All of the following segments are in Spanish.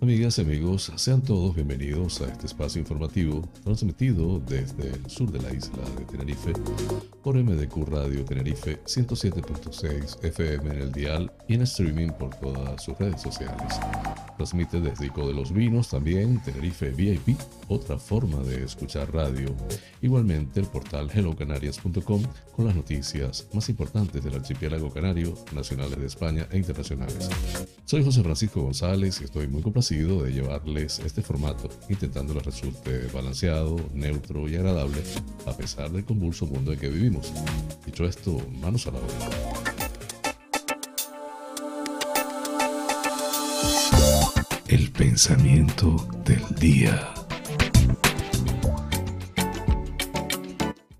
Amigas y amigos, sean todos bienvenidos a este espacio informativo transmitido desde el sur de la isla de Tenerife por MDQ Radio Tenerife 107.6 FM en el dial y en streaming por todas sus redes sociales. Transmite desde Ico de los Vinos también Tenerife VIP, otra forma de escuchar radio. Igualmente el portal hellocanarias.com con las noticias más importantes del archipiélago canario, nacionales de España e internacionales. Soy José Francisco González y estoy muy complacido de llevarles este formato, intentando que resulte balanceado, neutro y agradable, a pesar del convulso mundo en que vivimos. Dicho esto, manos a la obra. El pensamiento del día.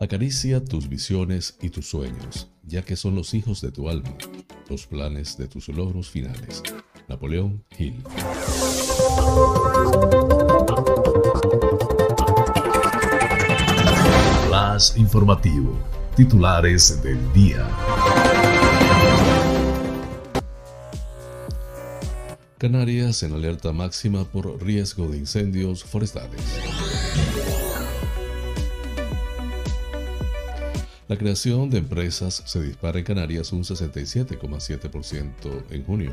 Acaricia tus visiones y tus sueños, ya que son los hijos de tu alma, los planes de tus logros finales. Napoleón Hill. Flash informativo. Titulares del día. Canarias en alerta máxima por riesgo de incendios forestales. La creación de empresas se dispara en Canarias un 67,7% en junio.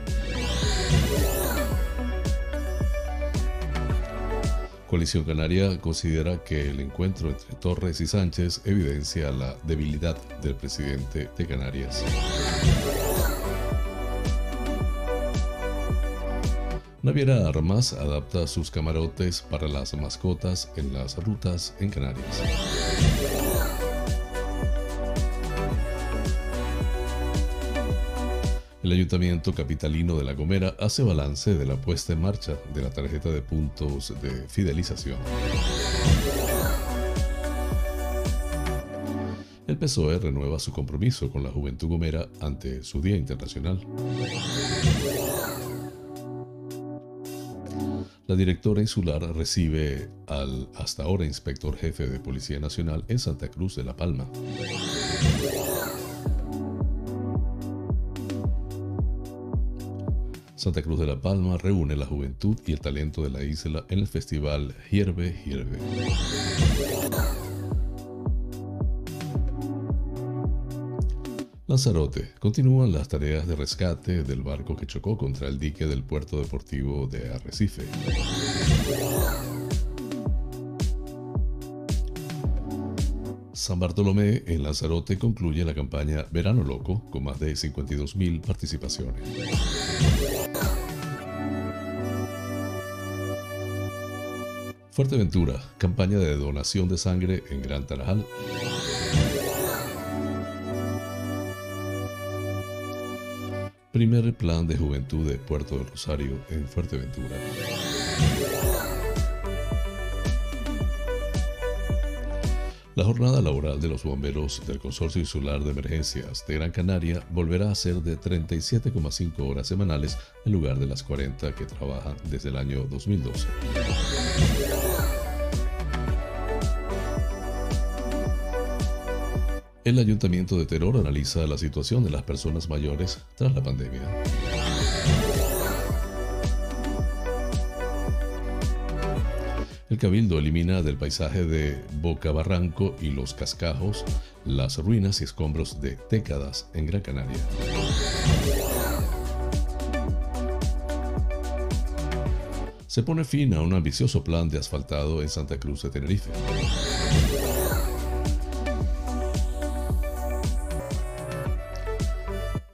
Coalición Canaria considera que el encuentro entre Torres y Sánchez evidencia la debilidad del presidente de Canarias. Naviera Armas adapta sus camarotes para las mascotas en las rutas en Canarias. El Ayuntamiento Capitalino de La Gomera hace balance de la puesta en marcha de la tarjeta de puntos de fidelización. El PSOE renueva su compromiso con la juventud gomera ante su Día Internacional. La directora insular recibe al hasta ahora inspector jefe de Policía Nacional en Santa Cruz de La Palma. Santa Cruz de la Palma reúne la juventud y el talento de la isla en el festival Hierve Hierve. Lanzarote. Continúan las tareas de rescate del barco que chocó contra el dique del puerto deportivo de Arrecife. San Bartolomé en Lanzarote concluye la campaña Verano Loco con más de 52.000 participaciones. Fuerteventura, campaña de donación de sangre en Gran Tarajal. Primer plan de juventud de Puerto del Rosario en Fuerteventura. La jornada laboral de los bomberos del Consorcio Insular de Emergencias de Gran Canaria volverá a ser de 37,5 horas semanales en lugar de las 40 que trabajan desde el año 2012. El Ayuntamiento de Teror analiza la situación de las personas mayores tras la pandemia. El Cabildo elimina del paisaje de Boca Barranco y los cascajos las ruinas y escombros de décadas en Gran Canaria. Se pone fin a un ambicioso plan de asfaltado en Santa Cruz de Tenerife.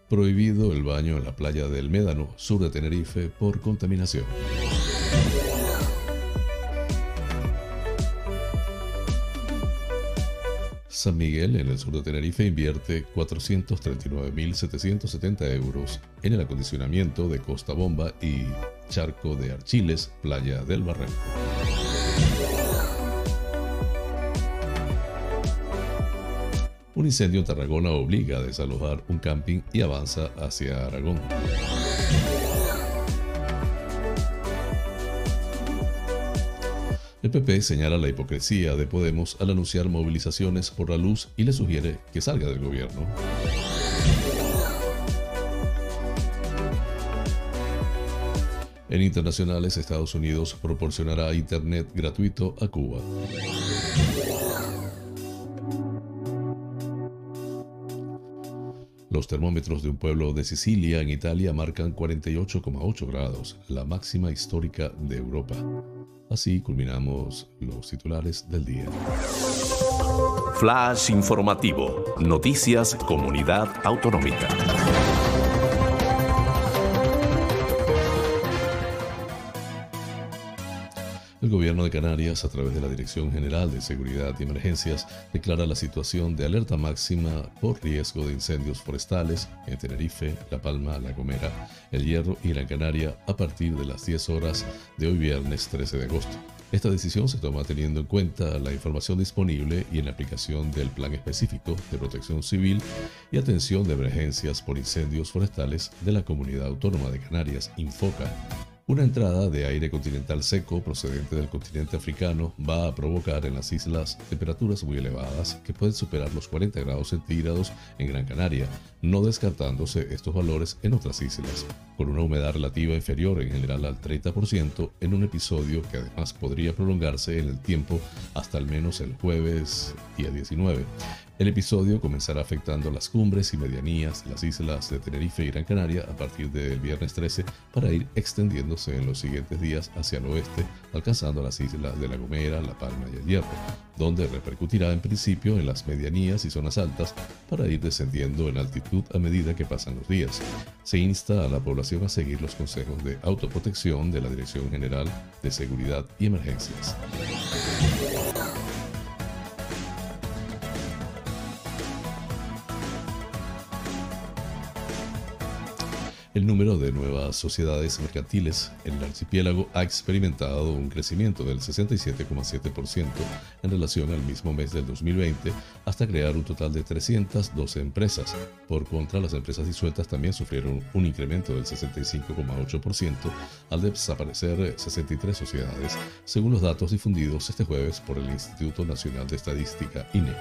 Prohibido el baño en la playa del Médano, sur de Tenerife, por contaminación. San Miguel, en el sur de Tenerife, invierte 439.770 euros en el acondicionamiento de Costa Bomba y Charco de Archiles, Playa del Barranco. Un incendio en Tarragona obliga a desalojar un camping y avanza hacia Aragón. El PP señala la hipocresía de Podemos al anunciar movilizaciones por la luz y le sugiere que salga del gobierno. En internacionales, Estados Unidos proporcionará Internet gratuito a Cuba. Los termómetros de un pueblo de Sicilia, en Italia, marcan 48,8 grados, la máxima histórica de Europa. Así culminamos los titulares del día. Flash informativo. Noticias Comunidad Autonómica. El gobierno de Canarias, a través de la Dirección General de Seguridad y Emergencias, declara la situación de alerta máxima por riesgo de incendios forestales en Tenerife, La Palma, La Gomera, El Hierro y Gran Canaria a partir de las 10 horas de hoy viernes 13 de agosto. Esta decisión se toma teniendo en cuenta la información disponible y en la aplicación del Plan Específico de Protección Civil y Atención de Emergencias por Incendios Forestales de la Comunidad Autónoma de Canarias, INFOCA, una entrada de aire continental seco procedente del continente africano va a provocar en las islas temperaturas muy elevadas que pueden superar los 40 grados centígrados en Gran Canaria, no descartándose estos valores en otras islas, con una humedad relativa inferior en general al 30% en un episodio que además podría prolongarse en el tiempo hasta al menos el jueves día 19. El episodio comenzará afectando las cumbres y medianías de las islas de Tenerife y Gran Canaria a partir del viernes 13 para ir extendiéndose en los siguientes días hacia el oeste, alcanzando las islas de La Gomera, La Palma y El Hierro, donde repercutirá en principio en las medianías y zonas altas para ir descendiendo en altitud a medida que pasan los días. Se insta a la población a seguir los consejos de autoprotección de la Dirección General de Seguridad y Emergencias. El número de nuevas sociedades mercantiles en el archipiélago ha experimentado un crecimiento del 67,7% en relación al mismo mes del 2020 hasta crear un total de 312 empresas. Por contra, las empresas disueltas también sufrieron un incremento del 65,8% al desaparecer 63 sociedades, según los datos difundidos este jueves por el Instituto Nacional de Estadística INE.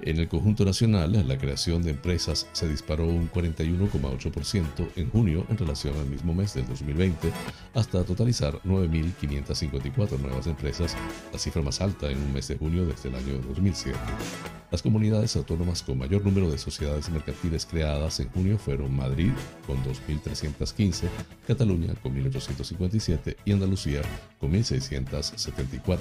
En el conjunto nacional, la creación de empresas se disparó un 41,8% en junio en relación al mismo mes del 2020, hasta totalizar 9.554 nuevas empresas, la cifra más alta en un mes de junio desde el año 2007. Las comunidades autónomas con mayor número de sociedades mercantiles creadas en junio fueron Madrid con 2.315, Cataluña con 1.857 y Andalucía con 1.674,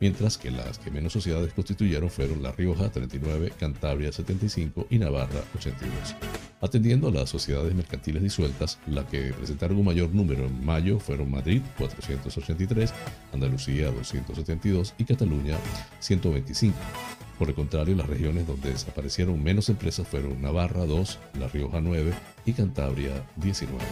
mientras que las que menos sociedades constituyeron fueron La Rioja 39, Cantabria 75 y Navarra 82. Atendiendo a las sociedades mercantiles disueltas, las que presentaron un mayor número en mayo fueron Madrid 483, Andalucía 272 y Cataluña 125. Por el contrario, las regiones donde desaparecieron menos empresas fueron Navarra 2, La Rioja 9 y Cantabria 19.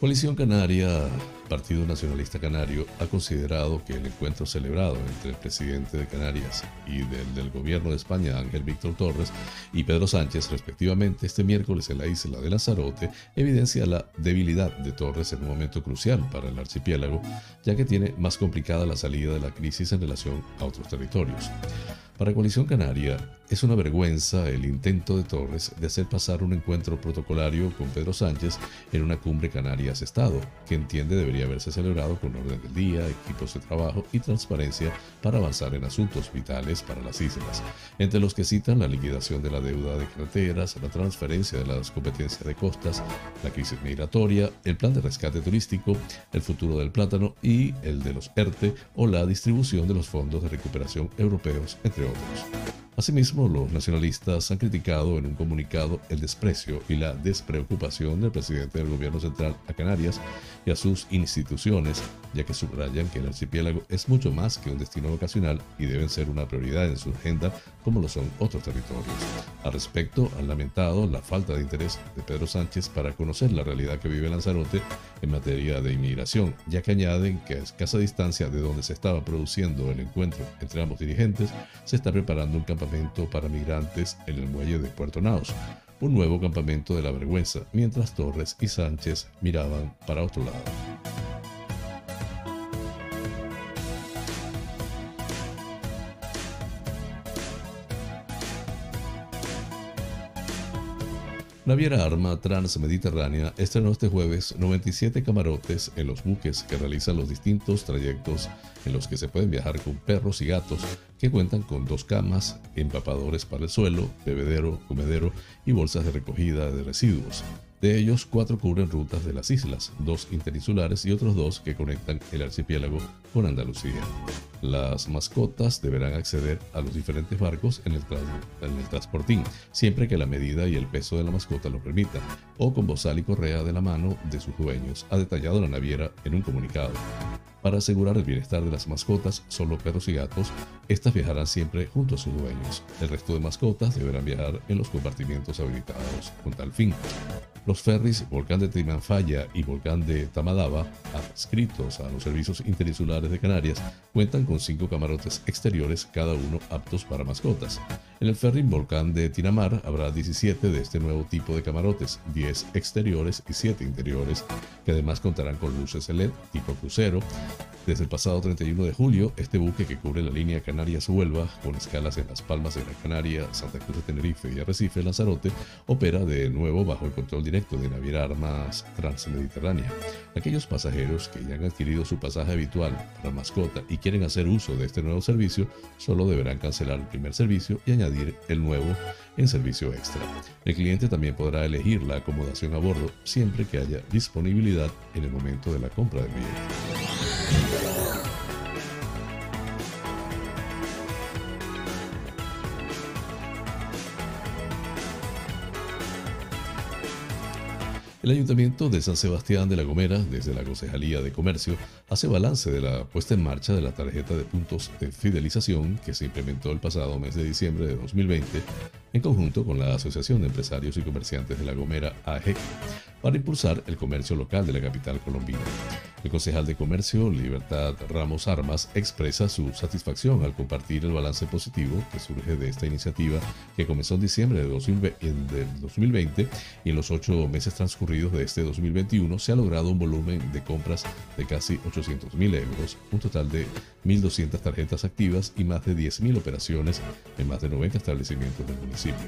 Coalición Canaria Partido Nacionalista Canario ha considerado que el encuentro celebrado entre el presidente de Canarias y del, del gobierno de España, Ángel Víctor Torres, y Pedro Sánchez, respectivamente, este miércoles en la isla de Lanzarote, evidencia la debilidad de Torres en un momento crucial para el archipiélago, ya que tiene más complicada la salida de la crisis en relación a otros territorios. Para Coalición Canaria, es una vergüenza el intento de Torres de hacer pasar un encuentro protocolario con Pedro Sánchez en una cumbre Canarias-Estado, que entiende debería haberse celebrado con orden del día, equipos de trabajo y transparencia para avanzar en asuntos vitales para las islas, entre los que citan la liquidación de la deuda de carreteras, la transferencia de las competencias de costas, la crisis migratoria, el plan de rescate turístico, el futuro del plátano y el de los ERTE o la distribución de los fondos de recuperación europeos, entre otros. Asimismo, los nacionalistas han criticado en un comunicado el desprecio y la despreocupación del presidente del gobierno central a Canarias y a sus instituciones, ya que subrayan que el archipiélago es mucho más que un destino ocasional y deben ser una prioridad en su agenda como lo son otros territorios. Al respecto, han lamentado la falta de interés de Pedro Sánchez para conocer la realidad que vive Lanzarote en materia de inmigración, ya que añaden que a escasa distancia de donde se estaba produciendo el encuentro entre ambos dirigentes, se está preparando un campamento para migrantes en el muelle de Puerto Naos, un nuevo campamento de la vergüenza, mientras Torres y Sánchez miraban para otro lado. Naviera Arma Transmediterránea estrenó este jueves 97 camarotes en los buques que realizan los distintos trayectos en los que se pueden viajar con perros y gatos, que cuentan con dos camas, empapadores para el suelo, bebedero, comedero y bolsas de recogida de residuos. De ellos, cuatro cubren rutas de las islas, dos interinsulares y otros dos que conectan el archipiélago con Andalucía. Las mascotas deberán acceder a los diferentes barcos en el, en el transportín, siempre que la medida y el peso de la mascota lo permitan, o con bozal y correa de la mano de sus dueños, ha detallado la naviera en un comunicado. Para asegurar el bienestar de las mascotas, solo perros y gatos, estas viajarán siempre junto a sus dueños. El resto de mascotas deberán viajar en los compartimientos habilitados con tal fin. Los ferries Volcán de Timanfaya y Volcán de Tamadaba, adscritos a los servicios de Canarias, cuentan con cinco camarotes exteriores, cada uno aptos para mascotas. En el ferry Volcán de Tinamar habrá 17 de este nuevo tipo de camarotes, 10 exteriores y 7 interiores, que además contarán con luces LED tipo crucero, desde el pasado 31 de julio, este buque que cubre la línea Canarias-Huelva, con escalas en Las Palmas de Gran Canaria, Santa Cruz de Tenerife y Arrecife, Lanzarote, opera de nuevo bajo el control directo de Naviera Armas Transmediterránea. Aquellos pasajeros que ya han adquirido su pasaje habitual para mascota y quieren hacer uso de este nuevo servicio, solo deberán cancelar el primer servicio y añadir el nuevo en servicio extra. El cliente también podrá elegir la acomodación a bordo siempre que haya disponibilidad en el momento de la compra del billete. El Ayuntamiento de San Sebastián de la Gomera, desde la Concejalía de Comercio, hace balance de la puesta en marcha de la tarjeta de puntos de fidelización que se implementó el pasado mes de diciembre de 2020 en conjunto con la Asociación de Empresarios y Comerciantes de la Gomera, AEG, para impulsar el comercio local de la capital colombina. El concejal de Comercio, Libertad Ramos Armas, expresa su satisfacción al compartir el balance positivo que surge de esta iniciativa que comenzó en diciembre de 2020 y en los ocho meses transcurridos de este 2021 se ha logrado un volumen de compras de casi 800 mil euros, un total de 1.200 tarjetas activas y más de 10.000 operaciones en más de 90 establecimientos del municipio.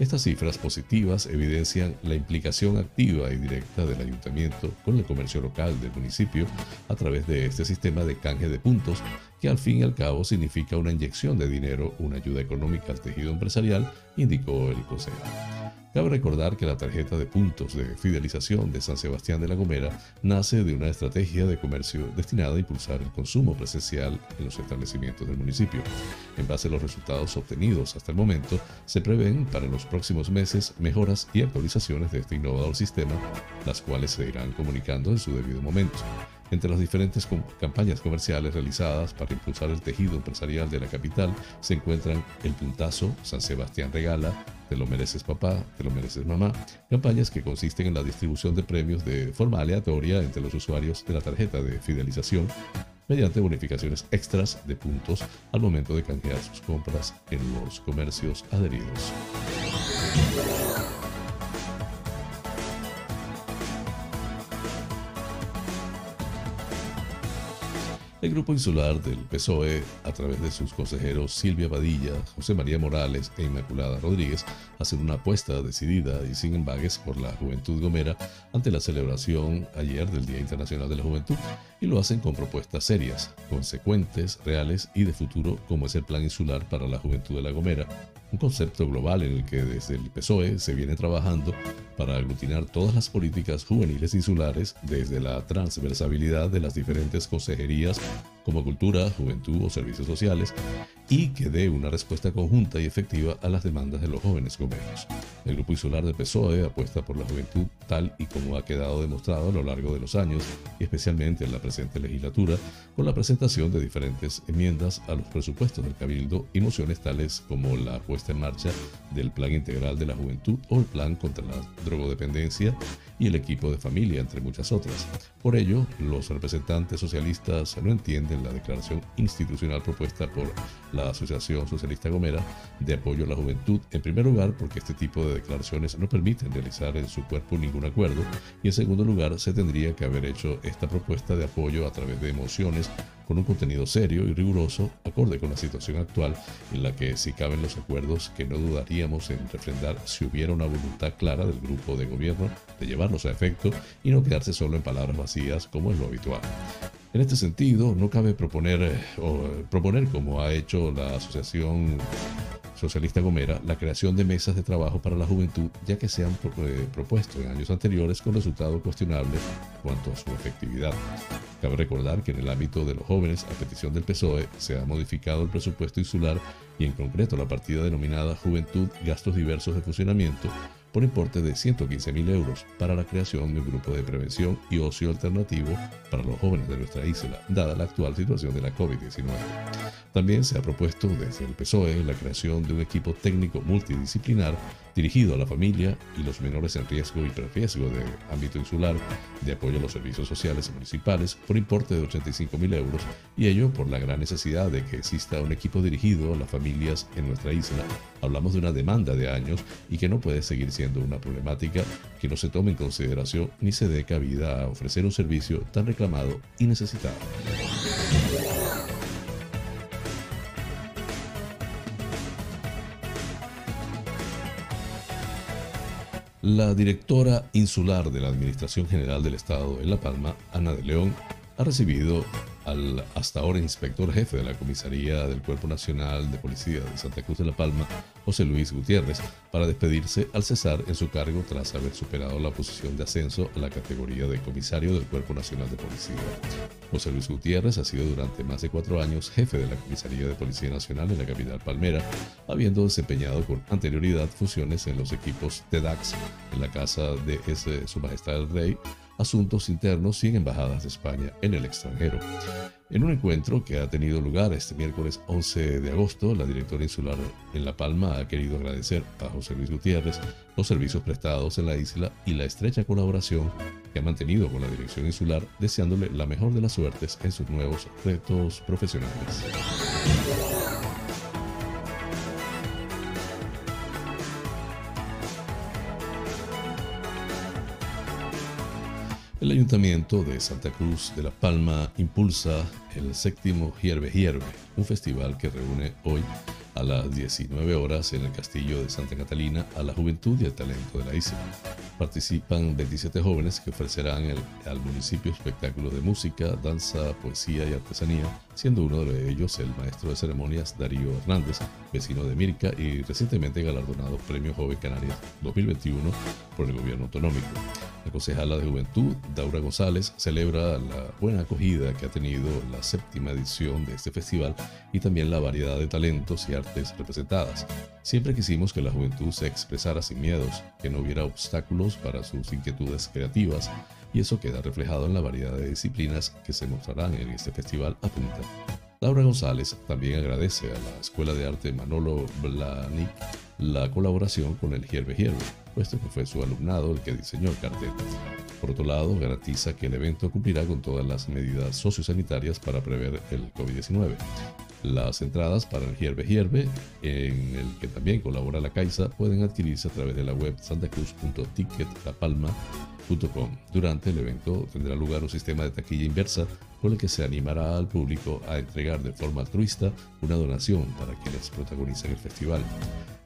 Estas cifras positivas evidencian la implicación activa y directa del ayuntamiento con el comercio local del municipio a través de este sistema de canje de puntos que al fin y al cabo significa una inyección de dinero, una ayuda económica al tejido empresarial, indicó el consejero. Cabe recordar que la tarjeta de puntos de fidelización de San Sebastián de la Gomera nace de una estrategia de comercio destinada a impulsar el consumo presencial en los establecimientos del municipio. En base a los resultados obtenidos hasta el momento, se prevén para los próximos meses mejoras y actualizaciones de este innovador sistema, las cuales se irán comunicando en su debido momento. Entre las diferentes campañas comerciales realizadas para impulsar el tejido empresarial de la capital se encuentran El Puntazo, San Sebastián Regala, Te lo mereces papá, Te lo mereces mamá, campañas que consisten en la distribución de premios de forma aleatoria entre los usuarios de la tarjeta de fidelización mediante bonificaciones extras de puntos al momento de canjear sus compras en los comercios adheridos. El grupo insular del PSOE, a través de sus consejeros Silvia Badilla, José María Morales e Inmaculada Rodríguez, hacen una apuesta decidida y sin embagues por la juventud gomera ante la celebración ayer del Día Internacional de la Juventud y lo hacen con propuestas serias, consecuentes, reales y de futuro, como es el Plan Insular para la Juventud de la Gomera, un concepto global en el que desde el PSOE se viene trabajando para aglutinar todas las políticas juveniles insulares desde la transversabilidad de las diferentes consejerías como cultura, juventud o servicios sociales y que dé una respuesta conjunta y efectiva a las demandas de los jóvenes gomeños. El Grupo Insular de PSOE apuesta por la juventud tal y como ha quedado demostrado a lo largo de los años y especialmente en la presente legislatura con la presentación de diferentes enmiendas a los presupuestos del Cabildo y mociones tales como la puesta en marcha del Plan Integral de la Juventud o el Plan contra la Drogodependencia y el equipo de familia, entre muchas otras. Por ello, los representantes socialistas no entienden la declaración institucional propuesta por la Asociación Socialista Gomera de apoyo a la juventud, en primer lugar porque este tipo de declaraciones no permiten realizar en su cuerpo ningún acuerdo y en segundo lugar se tendría que haber hecho esta propuesta de apoyo a través de emociones con un contenido serio y riguroso, acorde con la situación actual en la que si caben los acuerdos que no dudaríamos en refrendar si hubiera una voluntad clara del grupo de gobierno de llevarlos a efecto y no quedarse solo en palabras vacías como es lo habitual. En este sentido, no cabe proponer, eh, o proponer como ha hecho la Asociación Socialista Gomera la creación de mesas de trabajo para la juventud, ya que se han eh, propuesto en años anteriores con resultados cuestionables cuanto a su efectividad. Cabe recordar que en el ámbito de los jóvenes, a petición del PSOE, se ha modificado el presupuesto insular y en concreto la partida denominada Juventud, Gastos Diversos de Funcionamiento, por importe de 115 mil euros para la creación de un grupo de prevención y ocio alternativo para los jóvenes de nuestra isla, dada la actual situación de la COVID-19. También se ha propuesto desde el PSOE la creación de un equipo técnico multidisciplinar dirigido a la familia y los menores en riesgo y preriesgo de ámbito insular de apoyo a los servicios sociales municipales por importe de 85 mil euros y ello por la gran necesidad de que exista un equipo dirigido a las familias en nuestra isla. Hablamos de una demanda de años y que no puede seguir siendo una problemática que no se tome en consideración ni se dé cabida a ofrecer un servicio tan reclamado y necesitado. La directora insular de la Administración General del Estado en La Palma, Ana de León, ha recibido al hasta ahora inspector jefe de la Comisaría del Cuerpo Nacional de Policía de Santa Cruz de la Palma, José Luis Gutiérrez, para despedirse al cesar en su cargo tras haber superado la posición de ascenso a la categoría de comisario del Cuerpo Nacional de Policía. José Luis Gutiérrez ha sido durante más de cuatro años jefe de la Comisaría de Policía Nacional en la capital palmera, habiendo desempeñado con anterioridad funciones en los equipos TEDAX en la Casa de ese, Su Majestad el Rey, Asuntos Internos y en Embajadas de España en el extranjero. En un encuentro que ha tenido lugar este miércoles 11 de agosto, la directora insular en La Palma ha querido agradecer a José Luis Gutiérrez los servicios prestados en la isla y la estrecha colaboración que ha mantenido con la dirección insular, deseándole la mejor de las suertes en sus nuevos retos profesionales. El Ayuntamiento de Santa Cruz de la Palma impulsa el séptimo Hierve Hierve, un festival que reúne hoy a las 19 horas en el Castillo de Santa Catalina a la juventud y el talento de la isla. Participan 27 jóvenes que ofrecerán al municipio espectáculos de música, danza, poesía y artesanía, siendo uno de ellos el maestro de ceremonias Darío Hernández, vecino de Mirca y recientemente galardonado Premio Joven Canarias 2021 por el gobierno autonómico. La concejala de Juventud, Daura González, celebra la buena acogida que ha tenido la séptima edición de este festival y también la variedad de talentos y artes representadas. Siempre quisimos que la juventud se expresara sin miedos, que no hubiera obstáculos para sus inquietudes creativas, y eso queda reflejado en la variedad de disciplinas que se mostrarán en este festival, apunta. Laura González también agradece a la Escuela de Arte Manolo Blanic la colaboración con el Hierve Hierve, puesto que fue su alumnado el que diseñó el cartel. Por otro lado, garantiza que el evento cumplirá con todas las medidas sociosanitarias para prever el COVID-19. Las entradas para el Hierve Hierve, en el que también colabora la Caixa, pueden adquirirse a través de la web santacruz.ticketlapalma.com. Durante el evento tendrá lugar un sistema de taquilla inversa con el que se animará al público a entregar de forma altruista una donación para quienes protagonizan el festival.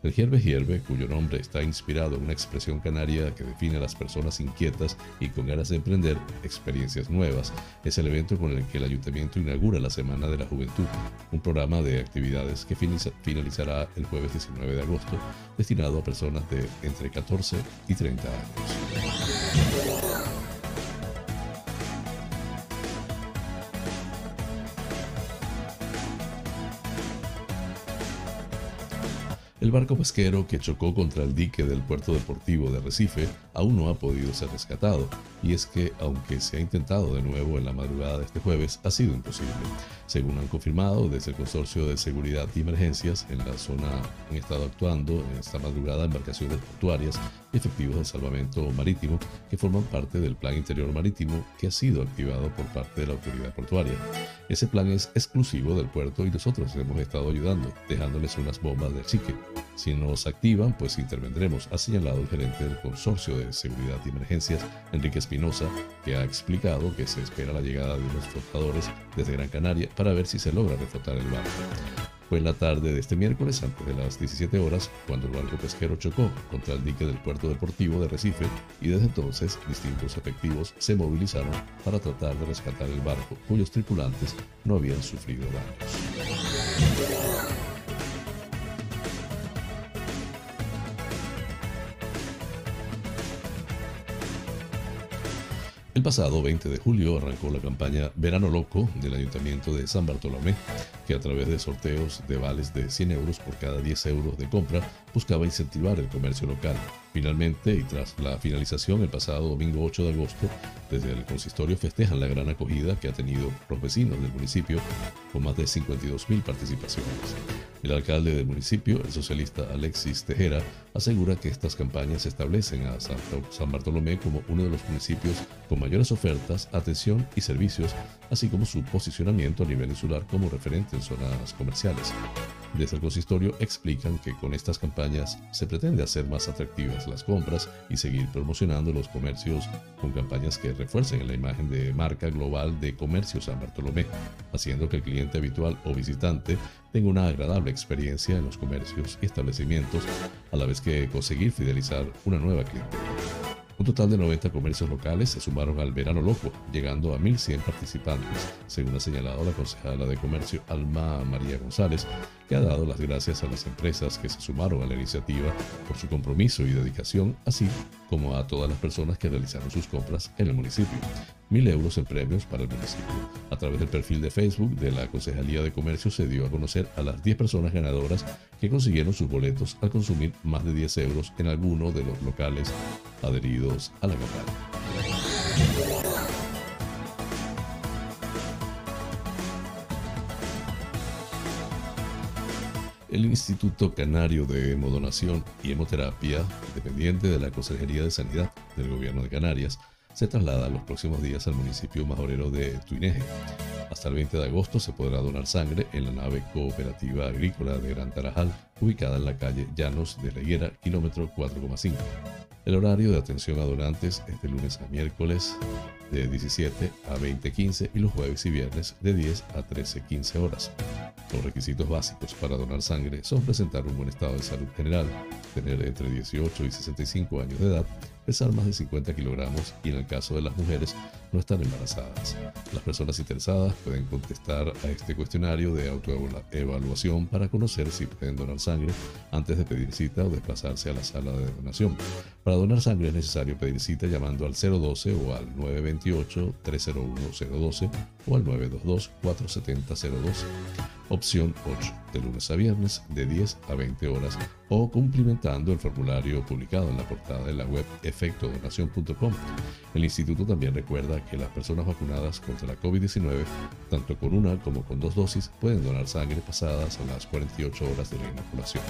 El Hierve Hierve, cuyo nombre está inspirado en una expresión canaria que define a las personas inquietas y con ganas de emprender experiencias nuevas, es el evento con el que el ayuntamiento inaugura la Semana de la Juventud, un programa de actividades que finalizará el jueves 19 de agosto, destinado a personas de entre 14 y 30 años. El barco pesquero que chocó contra el dique del puerto deportivo de Recife aún no ha podido ser rescatado, y es que aunque se ha intentado de nuevo en la madrugada de este jueves, ha sido imposible. Según han confirmado desde el Consorcio de Seguridad y Emergencias, en la zona han estado actuando en esta madrugada embarcaciones portuarias y efectivos de salvamento marítimo que forman parte del Plan Interior Marítimo que ha sido activado por parte de la autoridad portuaria. Ese plan es exclusivo del puerto y nosotros hemos estado ayudando, dejándoles unas bombas de chique. Si nos activan, pues intervendremos, ha señalado el gerente del Consorcio de Seguridad y Emergencias, Enrique Espinosa, que ha explicado que se espera la llegada de unos flotadores desde Gran Canaria para ver si se logra reflotar el barco. Fue en la tarde de este miércoles, antes de las 17 horas, cuando el barco pesquero chocó contra el dique del puerto deportivo de Recife y desde entonces distintos efectivos se movilizaron para tratar de rescatar el barco, cuyos tripulantes no habían sufrido daños. El pasado 20 de julio arrancó la campaña Verano Loco del Ayuntamiento de San Bartolomé, que a través de sorteos de vales de 100 euros por cada 10 euros de compra buscaba incentivar el comercio local. Finalmente, y tras la finalización el pasado domingo 8 de agosto, desde el consistorio festejan la gran acogida que ha tenido los vecinos del municipio, con más de 52.000 participaciones. El alcalde del municipio, el socialista Alexis Tejera, asegura que estas campañas establecen a San Bartolomé como uno de los municipios con mayores ofertas, atención y servicios, así como su posicionamiento a nivel insular como referente en zonas comerciales. Desde el consistorio explican que con estas campañas se pretende hacer más atractivas las compras y seguir promocionando los comercios con campañas que refuercen la imagen de marca global de Comercio San Bartolomé, haciendo que el cliente habitual o visitante tenga una agradable experiencia en los comercios y establecimientos, a la vez que conseguir fidelizar una nueva clientela. Un total de 90 comercios locales se sumaron al Verano Loco, llegando a 1.100 participantes, según ha señalado la concejala de Comercio Alma María González, que ha dado las gracias a las empresas que se sumaron a la iniciativa por su compromiso y dedicación, así como a todas las personas que realizaron sus compras en el municipio. Mil euros en premios para el municipio. A través del perfil de Facebook de la Concejalía de Comercio se dio a conocer a las 10 personas ganadoras que consiguieron sus boletos al consumir más de 10 euros en alguno de los locales adheridos a la campaña. el Instituto Canario de Hemodonación y Hemoterapia, dependiente de la Consejería de Sanidad del Gobierno de Canarias, se traslada los próximos días al municipio majorero de Tuineje. Hasta el 20 de agosto se podrá donar sangre en la nave cooperativa agrícola de Gran Tarajal, ubicada en la calle Llanos de la Higuera, kilómetro 4,5. El horario de atención a donantes es de lunes a miércoles de 17 a 20.15 y los jueves y viernes de 10 a 13.15 horas. Los requisitos básicos para donar sangre son presentar un buen estado de salud general, tener entre 18 y 65 años de edad, pesar más de 50 kilogramos y en el caso de las mujeres no estar embarazadas. Las personas interesadas pueden contestar a este cuestionario de autoevaluación para conocer si pueden donar sangre antes de pedir cita o desplazarse a la sala de donación. Para donar sangre es necesario pedir cita llamando al 012 o al 928-301-012 o al 922-470-012 opción 8, de lunes a viernes de 10 a 20 horas o cumplimentando el formulario publicado en la portada de la web efectodonación.com. El instituto también recuerda que las personas vacunadas contra la COVID-19, tanto con una como con dos dosis, pueden donar sangre pasadas a las 48 horas de la inoculación.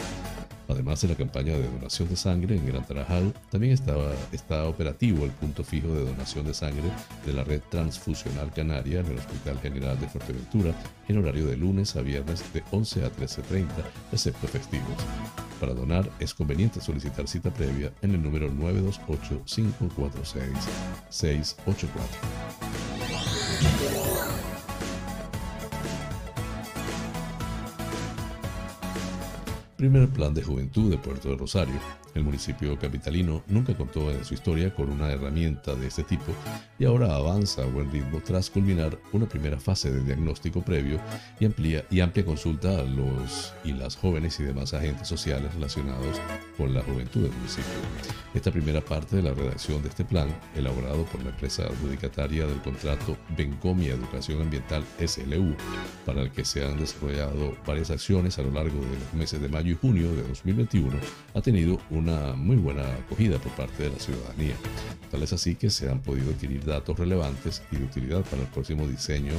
Además de la campaña de donación de sangre en Gran Tarajal, también estaba, está operativo el punto fijo de donación de sangre de la red transfusional canaria en el Hospital General de Fuerteventura en horario de lunes a viernes de 11 a 13.30, excepto festivos. Para donar es conveniente solicitar cita previa en el número 928-546-684. Primer Plan de Juventud de Puerto de Rosario. El municipio capitalino nunca contó en su historia con una herramienta de este tipo y ahora avanza a buen ritmo tras culminar una primera fase de diagnóstico previo y, amplia, y amplia consulta a los y las jóvenes y demás agentes sociales relacionados con la juventud del municipio. Esta primera parte de la redacción de este plan, elaborado por la empresa adjudicataria del contrato Bencomia Educación Ambiental SLU, para el que se han desarrollado varias acciones a lo largo de los meses de mayo mayo y junio de 2021 ha tenido una muy buena acogida por parte de la ciudadanía. Tal es así que se han podido adquirir datos relevantes y de utilidad para el próximo diseño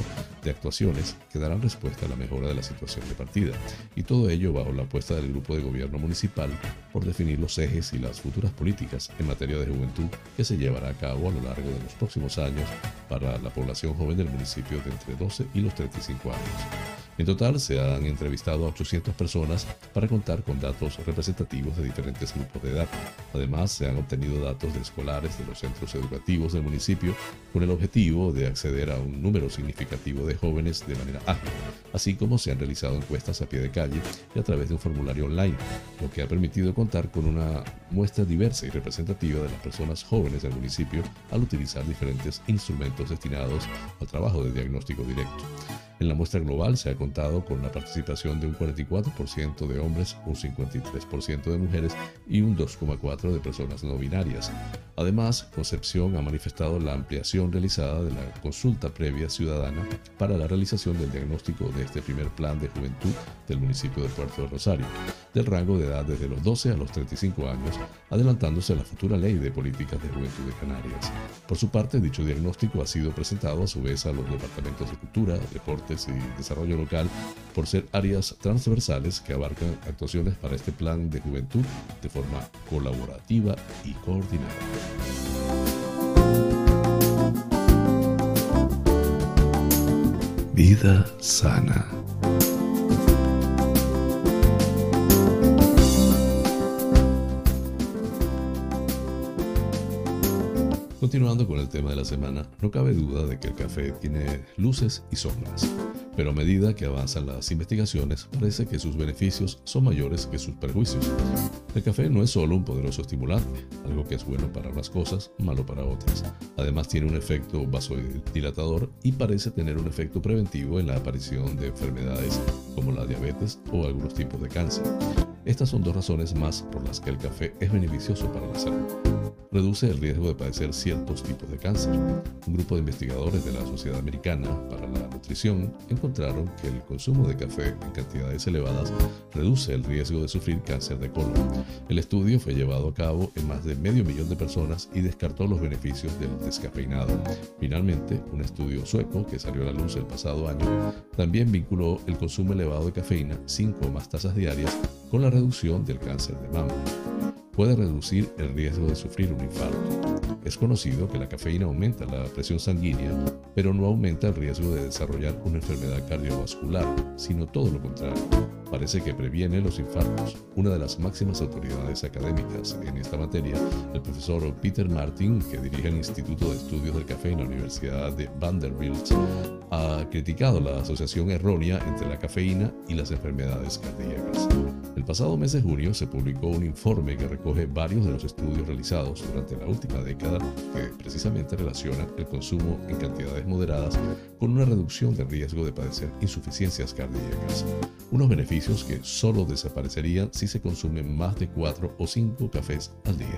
de actuaciones que darán respuesta a la mejora de la situación de partida. Y todo ello bajo la apuesta del grupo de gobierno municipal por definir los ejes y las futuras políticas en materia de juventud que se llevará a cabo a lo largo de los próximos años para la población joven del municipio de entre 12 y los 35 años. En total se han entrevistado a 800 personas para contar con datos representativos de diferentes grupos de edad. Además, se han obtenido datos de escolares de los centros educativos del municipio con el objetivo de acceder a un número significativo de jóvenes de manera ágil, así como se han realizado encuestas a pie de calle y a través de un formulario online, lo que ha permitido contar con una muestra diversa y representativa de las personas jóvenes del municipio al utilizar diferentes instrumentos destinados al trabajo de diagnóstico directo. En la muestra global se ha contado con la participación de un 44% de hombres, un 53% de mujeres y un 2,4% de personas no binarias. Además, Concepción ha manifestado la ampliación realizada de la consulta previa ciudadana para la realización del diagnóstico de este primer plan de juventud del municipio de Puerto de Rosario, del rango de edad desde los 12 a los 35 años, adelantándose a la futura ley de políticas de juventud de Canarias. Por su parte, dicho diagnóstico ha sido presentado a su vez a los departamentos de Cultura, Y Desarrollo Local por ser áreas transversales que abarcan actuaciones para este plan de juventud de forma colaborativa y coordinada. Vida sana. Continuando con el tema de la semana, no cabe duda de que el café tiene luces y sombras, pero a medida que avanzan las investigaciones parece que sus beneficios son mayores que sus perjuicios. El café no es solo un poderoso estimulante, algo que es bueno para unas cosas, malo para otras. Además tiene un efecto vasodilatador y parece tener un efecto preventivo en la aparición de enfermedades como la diabetes o algunos tipos de cáncer. Estas son dos razones más por las que el café es beneficioso para la salud reduce el riesgo de padecer ciertos tipos de cáncer. Un grupo de investigadores de la Sociedad Americana para la Nutrición encontraron que el consumo de café en cantidades elevadas reduce el riesgo de sufrir cáncer de colon. El estudio fue llevado a cabo en más de medio millón de personas y descartó los beneficios del descafeinado. Finalmente, un estudio sueco que salió a la luz el pasado año también vinculó el consumo elevado de cafeína, 5 o más tazas diarias, con la reducción del cáncer de mama puede reducir el riesgo de sufrir un infarto. Es conocido que la cafeína aumenta la presión sanguínea, pero no aumenta el riesgo de desarrollar una enfermedad cardiovascular, sino todo lo contrario. Parece que previene los infartos. Una de las máximas autoridades académicas en esta materia, el profesor Peter Martin, que dirige el Instituto de Estudios del Café en la Universidad de Vanderbilt, ha criticado la asociación errónea entre la cafeína y las enfermedades cardíacas. El pasado mes de junio se publicó un informe que recoge varios de los estudios realizados durante la última década que precisamente relacionan el consumo en cantidades moderadas con una reducción del riesgo de padecer insuficiencias cardíacas. Unos beneficios que solo desaparecerían si se consumen más de 4 o 5 cafés al día.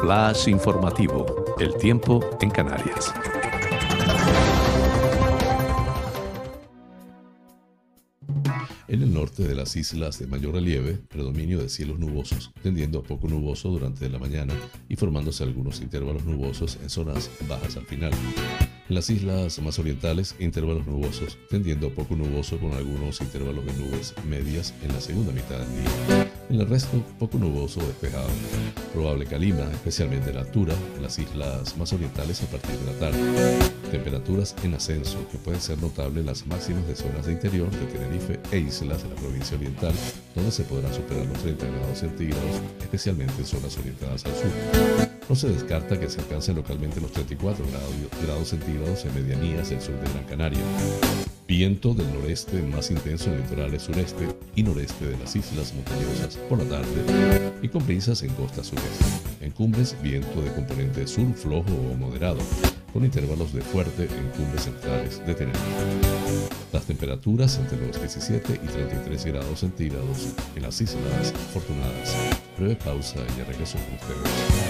Flash informativo. El tiempo en Canarias. En el norte de las islas de mayor relieve, predominio de cielos nubosos, tendiendo a poco nuboso durante la mañana y formándose algunos intervalos nubosos en zonas bajas al final. En las islas más orientales, intervalos nubosos, tendiendo poco nuboso con algunos intervalos de nubes medias en la segunda mitad del día. En el resto, poco nuboso despejado. Probable calima, especialmente en la altura, en las islas más orientales a partir de la tarde. Temperaturas en ascenso, que pueden ser notables las máximas de zonas de interior de Tenerife e islas de la provincia oriental, donde se podrán superar los 30 grados centígrados, especialmente en zonas orientadas al sur. No se descarta que se alcancen localmente los 34 grados, grados centígrados en medianías del sur de Gran Canaria. Viento del noreste más intenso en litorales sureste y noreste de las islas montañosas por la tarde y con brisas en costa sureste. En cumbres, viento de componente sur flojo o moderado, con intervalos de fuerte en cumbres centrales de Tenerife. Las temperaturas entre los 17 y 33 grados centígrados en las islas afortunadas. Breve pausa y ya regreso con ustedes.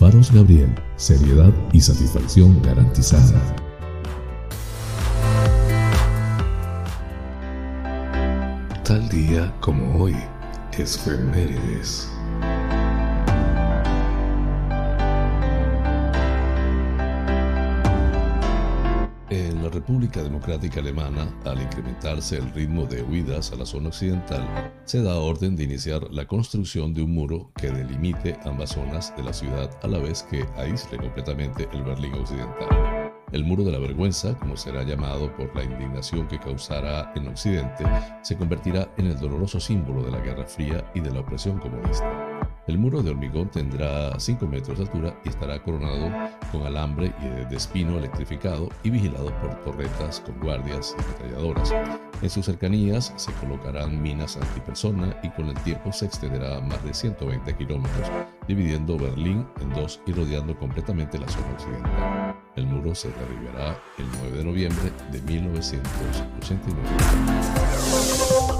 Faros Gabriel, seriedad y satisfacción garantizada. Tal día como hoy, efemérides. En República Democrática Alemana, al incrementarse el ritmo de huidas a la zona occidental, se da orden de iniciar la construcción de un muro que delimite ambas zonas de la ciudad a la vez que aísle completamente el Berlín occidental. El muro de la vergüenza, como será llamado por la indignación que causará en Occidente, se convertirá en el doloroso símbolo de la Guerra Fría y de la opresión comunista. El muro de hormigón tendrá 5 metros de altura y estará coronado con alambre de espino electrificado y vigilado por torretas con guardias y ametralladoras. En sus cercanías se colocarán minas antipersona y con el tiempo se extenderá más de 120 kilómetros, dividiendo Berlín en dos y rodeando completamente la zona occidental. El muro se derribará el 9 de noviembre de 1989.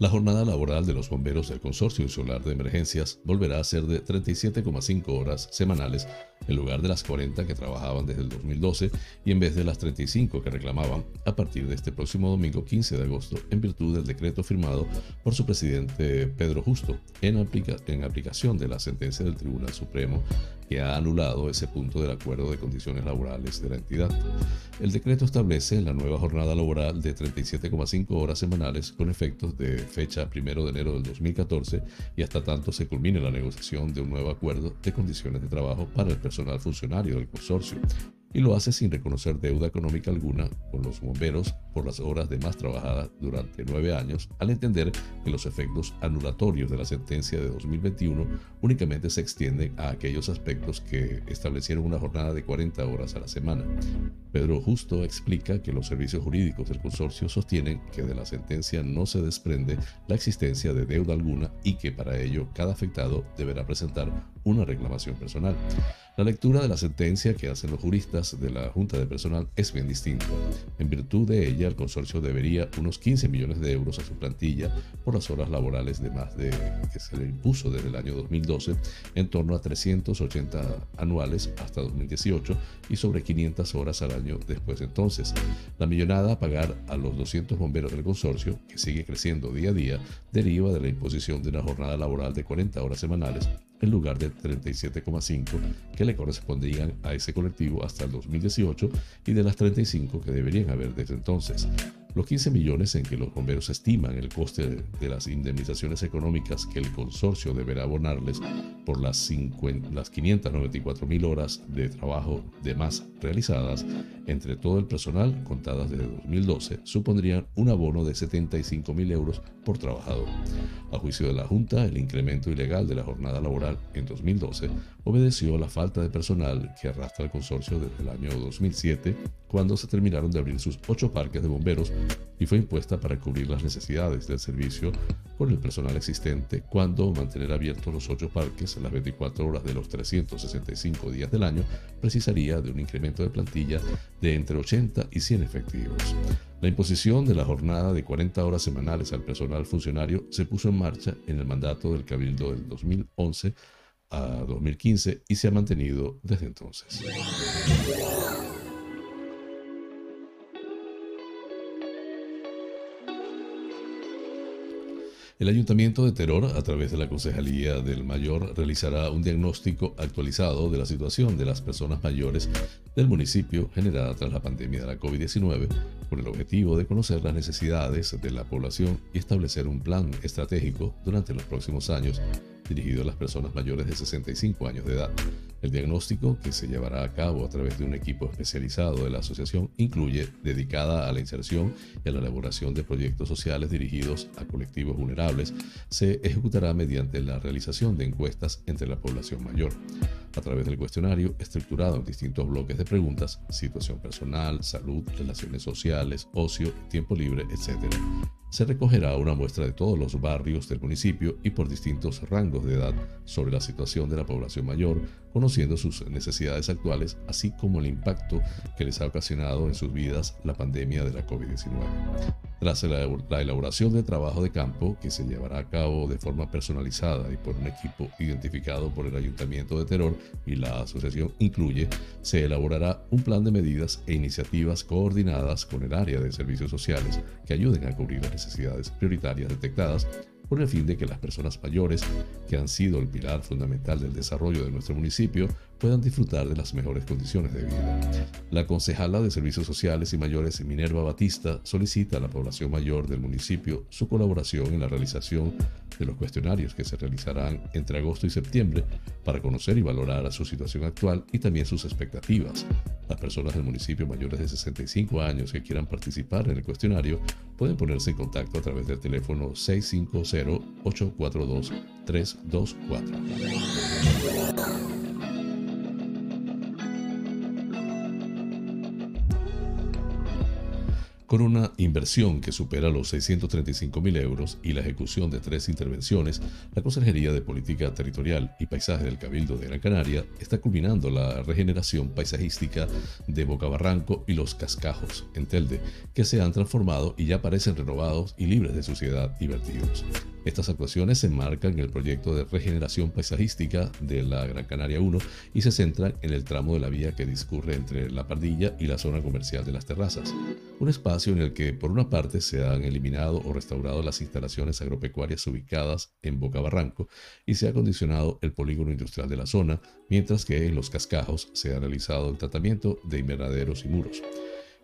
La jornada laboral de los bomberos del Consorcio Insular de Emergencias volverá a ser de 37,5 horas semanales en lugar de las 40 que trabajaban desde el 2012 y en vez de las 35 que reclamaban a partir de este próximo domingo 15 de agosto en virtud del decreto firmado por su presidente Pedro Justo en, en aplicación de la sentencia del Tribunal Supremo que ha anulado ese punto del acuerdo de condiciones laborales de la entidad. El decreto establece la nueva jornada laboral de 37,5 horas semanales con efectos de fecha 1 de enero del 2014 y hasta tanto se culmine la negociación de un nuevo acuerdo de condiciones de trabajo para el personal funcionario del consorcio y lo hace sin reconocer deuda económica alguna con los bomberos por las horas de más trabajadas durante nueve años, al entender que los efectos anulatorios de la sentencia de 2021 únicamente se extienden a aquellos aspectos que establecieron una jornada de 40 horas a la semana. Pedro Justo explica que los servicios jurídicos del consorcio sostienen que de la sentencia no se desprende la existencia de deuda alguna y que para ello cada afectado deberá presentar una reclamación personal. La lectura de la sentencia que hacen los juristas de la Junta de Personal es bien distinta. En virtud de ella, el consorcio debería unos 15 millones de euros a su plantilla por las horas laborales de más de que se le impuso desde el año 2012, en torno a 380 anuales hasta 2018 y sobre 500 horas al año después de entonces. La millonada a pagar a los 200 bomberos del consorcio, que sigue creciendo día a día, deriva de la imposición de una jornada laboral de 40 horas semanales en lugar de 37,5 que le correspondían a ese colectivo hasta el 2018 y de las 35 que deberían haber desde entonces. Los 15 millones en que los bomberos estiman el coste de, las indemnizaciones económicas que el consorcio deberá abonarles por las, 50, las 594 mil horas de trabajo de más realizadas entre todo el personal contadas desde 2012 supondrían un abono de 75 mil euros por trabajador. A juicio de la Junta, el incremento ilegal de la jornada laboral en 2012 obedeció a la falta de personal que arrastra el consorcio desde el año 2007, cuando se terminaron de abrir sus ocho parques de bomberos y fue impuesta para cubrir las necesidades del servicio con el personal existente cuando mantener abiertos los ocho parques las 24 horas de los 365 días del año precisaría de un incremento de plantilla de entre 80 y 100 efectivos. La imposición de la jornada de 40 horas semanales al personal funcionario se puso en marcha en el mandato del Cabildo del 2011 a 2015 y se ha mantenido desde entonces. El Ayuntamiento de Teror, a través de la Concejalía del Mayor, realizará un diagnóstico actualizado de la situación de las personas mayores del municipio generada tras la pandemia de la COVID-19, con el objetivo de conocer las necesidades de la población y establecer un plan estratégico durante los próximos años dirigido a las personas mayores de 65 años de edad. El diagnóstico, que se llevará a cabo a través de un equipo especializado de la asociación, incluye dedicada a la inserción y a la elaboración de proyectos sociales dirigidos a colectivos vulnerables. Se ejecutará mediante la realización de encuestas entre la población mayor. A través del cuestionario, estructurado en distintos bloques de preguntas, situación personal, salud, relaciones sociales, ocio, tiempo libre, etc se recogerá una muestra de todos los barrios del municipio y por distintos rangos de edad sobre la situación de la población mayor, conociendo sus necesidades actuales, así como el impacto que les ha ocasionado en sus vidas la pandemia de la COVID-19. Tras la elaboración del trabajo de campo, que se llevará a cabo de forma personalizada y por un equipo identificado por el Ayuntamiento de Terror y la asociación incluye, se elaborará un plan de medidas e iniciativas coordinadas con el área de servicios sociales que ayuden a cubrir las necesidades prioritarias detectadas con el fin de que las personas mayores, que han sido el pilar fundamental del desarrollo de nuestro municipio, puedan disfrutar de las mejores condiciones de vida. La concejala de Servicios Sociales y Mayores Minerva Batista solicita a la población mayor del municipio su colaboración en la realización de los cuestionarios que se realizarán entre agosto y septiembre para conocer y valorar su situación actual y también sus expectativas. Las personas del municipio mayores de 65 años que quieran participar en el cuestionario pueden ponerse en contacto a través del teléfono 650-842-324. Con una inversión que supera los 635 mil euros y la ejecución de tres intervenciones, la Consejería de Política Territorial y Paisaje del Cabildo de Gran Canaria está culminando la regeneración paisajística de Boca Barranco y los Cascajos en Telde, que se han transformado y ya parecen renovados y libres de suciedad y vertidos. Estas actuaciones se enmarcan en el proyecto de regeneración paisajística de la Gran Canaria 1 y se centran en el tramo de la vía que discurre entre la Pardilla y la zona comercial de las terrazas. Un espacio en el que por una parte se han eliminado o restaurado las instalaciones agropecuarias ubicadas en Boca Barranco y se ha acondicionado el polígono industrial de la zona, mientras que en los cascajos se ha realizado el tratamiento de invernaderos y muros.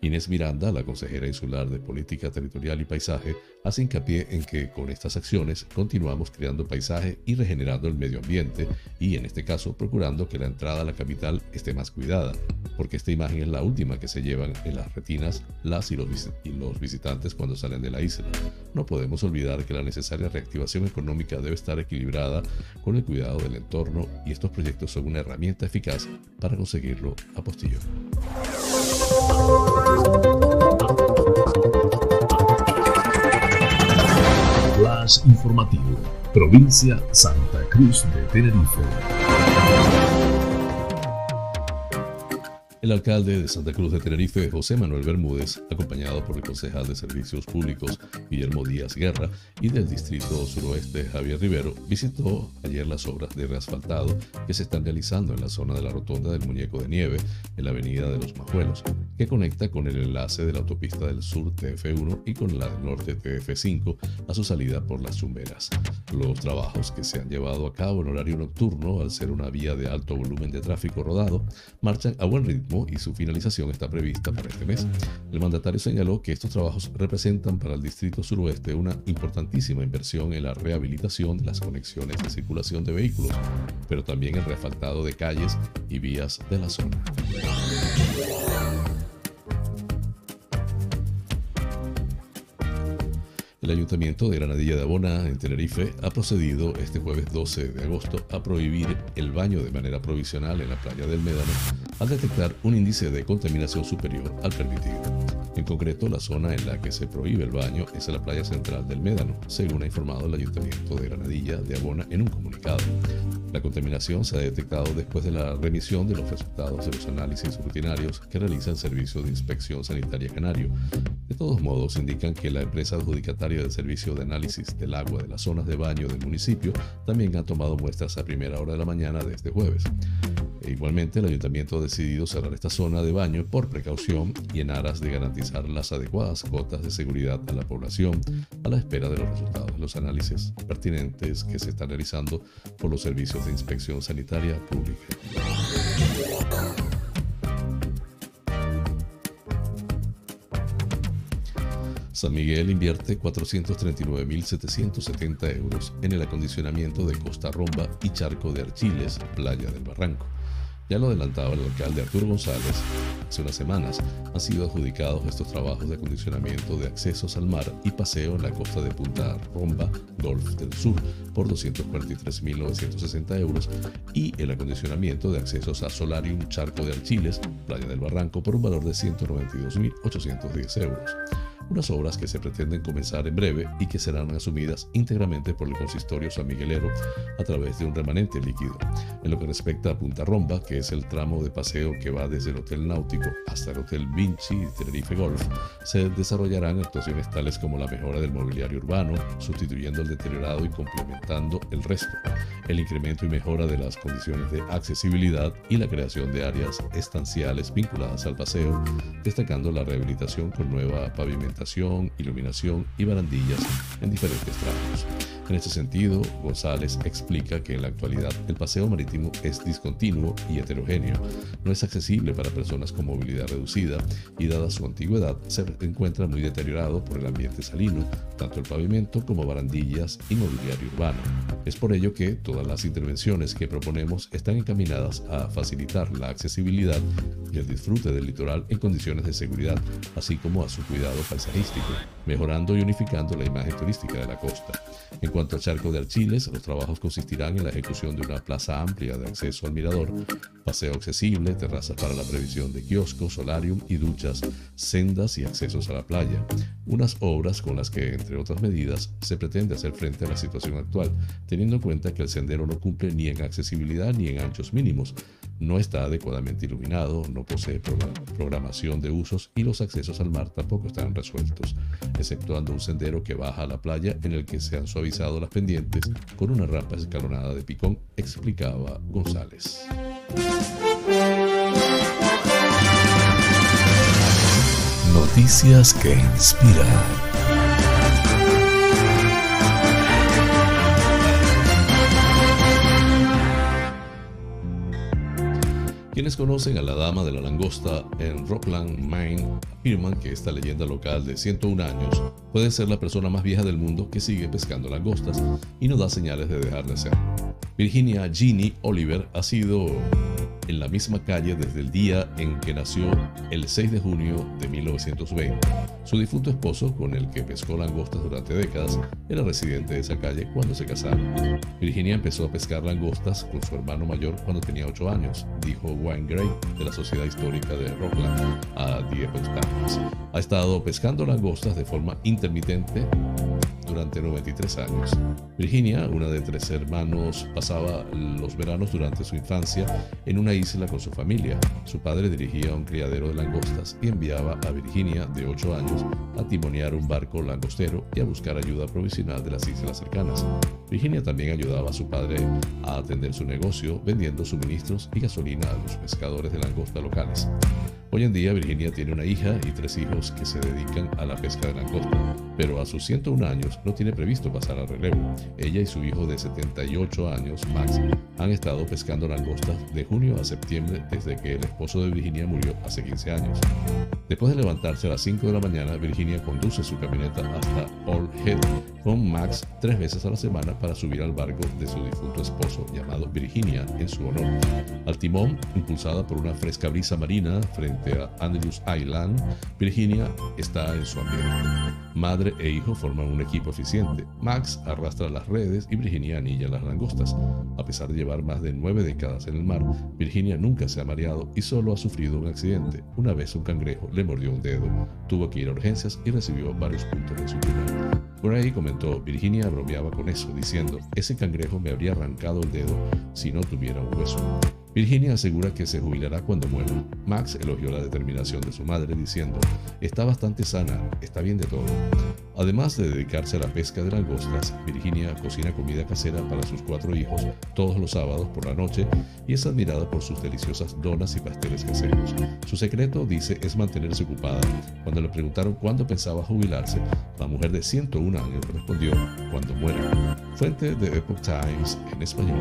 Inés Miranda, la consejera insular de Política Territorial y Paisaje, hace hincapié en que con estas acciones continuamos creando paisaje y regenerando el medio ambiente y, en este caso, procurando que la entrada a la capital esté más cuidada, porque esta imagen es la última que se llevan en las retinas las y los, visitantes cuando salen de la isla. No podemos olvidar que la necesaria reactivación económica debe estar equilibrada con el cuidado del entorno y estos proyectos son una herramienta eficaz para conseguirlo a postillo. Flash informativo, provincia Santa Cruz de Tenerife. El alcalde de Santa Cruz de Tenerife, José Manuel Bermúdez, acompañado por el concejal de Servicios Públicos, Guillermo Díaz Guerra, y del Distrito Suroeste, Javier Rivero, visitó ayer las obras de reasfaltado que se están realizando en la zona de la Rotonda del Muñeco de Nieve, en la Avenida de los Majuelos, que conecta con el enlace de la autopista del sur TF1 y con la del norte TF5 a su salida por las Chumberas. Los trabajos que se han llevado a cabo en horario nocturno, al ser una vía de alto volumen de tráfico rodado, marchan a buen ritmo y su finalización está prevista para este mes. El mandatario señaló que estos trabajos representan para el Distrito Suroeste una importantísima inversión en la rehabilitación de las conexiones de circulación de vehículos, pero también el refaltado de calles y vías de la zona. El Ayuntamiento de Granadilla de Abona, en Tenerife, ha procedido este jueves 12 de agosto a prohibir el baño de manera provisional en la playa del Médano al detectar un índice de contaminación superior al permitido. En concreto, la zona en la que se prohíbe el baño es la playa central del Médano, según ha informado el Ayuntamiento de Granadilla de Abona en un comunicado. La contaminación se ha detectado después de la remisión de los resultados de los análisis rutinarios que realiza el Servicio de Inspección Sanitaria Canario. De todos modos, indican que la empresa adjudicataria del Servicio de Análisis del Agua de las zonas de baño del municipio también ha tomado muestras a primera hora de la mañana de este jueves. E igualmente, el ayuntamiento ha decidido cerrar esta zona de baño por precaución y en aras de garantizar las adecuadas cotas de seguridad a la población a la espera de los resultados de los análisis pertinentes que se están realizando por los servicios de inspección sanitaria pública. San Miguel invierte 439.770 euros en el acondicionamiento de Costa Romba y Charco de Archiles, Playa del Barranco. Ya lo adelantaba el alcalde Arturo González, hace unas semanas han sido adjudicados estos trabajos de acondicionamiento de accesos al mar y paseo en la costa de Punta Romba, Golf del Sur, por 243.960 euros y el acondicionamiento de accesos a Solarium Charco de Archiles, Playa del Barranco, por un valor de 192.810 euros unas obras que se pretenden comenzar en breve y que serán asumidas íntegramente por el consistorio San Miguelero a través de un remanente líquido. En lo que respecta a Punta Romba, que es el tramo de paseo que va desde el Hotel Náutico hasta el Hotel Vinci y Tenerife Golf, se desarrollarán actuaciones tales como la mejora del mobiliario urbano, sustituyendo el deteriorado y complementando el resto, el incremento y mejora de las condiciones de accesibilidad y la creación de áreas estanciales vinculadas al paseo, destacando la rehabilitación con nueva pavimentación iluminación y barandillas en diferentes tramos. En este sentido, González explica que en la actualidad el paseo marítimo es discontinuo y heterogéneo, no es accesible para personas con movilidad reducida y dada su antigüedad se encuentra muy deteriorado por el ambiente salino, tanto el pavimento como barandillas y mobiliario urbano. Es por ello que todas las intervenciones que proponemos están encaminadas a facilitar la accesibilidad y el disfrute del litoral en condiciones de seguridad, así como a su cuidado mejorando y unificando la imagen turística de la costa. En cuanto al charco de Archiles, los trabajos consistirán en la ejecución de una plaza amplia de acceso al mirador, paseo accesible, terrazas para la previsión de kioscos, solarium y duchas, sendas y accesos a la playa. Unas obras con las que, entre otras medidas, se pretende hacer frente a la situación actual, teniendo en cuenta que el sendero no cumple ni en accesibilidad ni en anchos mínimos, no está adecuadamente iluminado, no posee programación de usos y los accesos al mar tampoco están resueltos, exceptuando un sendero que baja a la playa en el que se han suavizado las pendientes con una rampa escalonada de picón, explicaba González. Noticias que inspiran. Quienes conocen a la Dama de la Langosta en Rockland, Maine, afirman que esta leyenda local de 101 años puede ser la persona más vieja del mundo que sigue pescando langostas y no da señales de dejar de ser. Virginia Jeannie Oliver ha sido en la misma calle desde el día en que nació el 6 de junio de 1920. Su difunto esposo, con el que pescó langostas durante décadas, era residente de esa calle cuando se casaron. Virginia empezó a pescar langostas con su hermano mayor cuando tenía 8 años, dijo Wayne Gray de la Sociedad Histórica de Rockland a The Epoch Times. Ha estado pescando langostas de forma intermitente durante 93 años. Virginia, una de tres hermanos, pasaba los veranos durante su infancia en una isla con su familia. Su padre dirigía un criadero de langostas y enviaba a Virginia, de 8 años, a timonear un barco langostero y a buscar ayuda provisional de las islas cercanas. Virginia también ayudaba a su padre a atender su negocio vendiendo suministros y gasolina a los pescadores de langosta locales. Hoy en día Virginia tiene una hija y tres hijos que se dedican a la pesca de langosta, pero a sus 101 años no tiene previsto pasar al relevo. Ella y su hijo de 78 años, Max, han estado pescando langostas de junio a septiembre desde que el esposo de Virginia murió hace 15 años. Después de levantarse a las 5 de la mañana, Virginia conduce su camioneta hasta Old Head con Max tres veces a la semana para subir al barco de su difunto esposo llamado Virginia en su honor. Al timón, impulsada por una fresca brisa marina frente a Andrews Island, Virginia está en su ambiente. Madre e hijo forman un equipo Max arrastra las redes y Virginia anilla las langostas. A pesar de llevar más de nueve décadas en el mar, Virginia nunca se ha mareado y solo ha sufrido un accidente. Una vez un cangrejo le mordió un dedo. Tuvo que ir a urgencias y recibió varios puntos de. Por ahí comentó, Virginia bromeaba con eso, diciendo, ese cangrejo me habría arrancado el dedo si no tuviera un hueso. Virginia asegura que se jubilará cuando muera. Max elogió la determinación de su madre diciendo, está bastante sana, está bien de todo. Además de dedicarse a la pesca de langostas, Virginia cocina comida casera para sus cuatro hijos todos los sábados por la noche y es admirada por sus deliciosas donas y pasteles caseros. Su secreto, dice, es mantenerse ocupada. Cuando le preguntaron cuándo pensaba jubilarse, la mujer de 101 años respondió, cuando muera. Fuente de Epoch Times en español.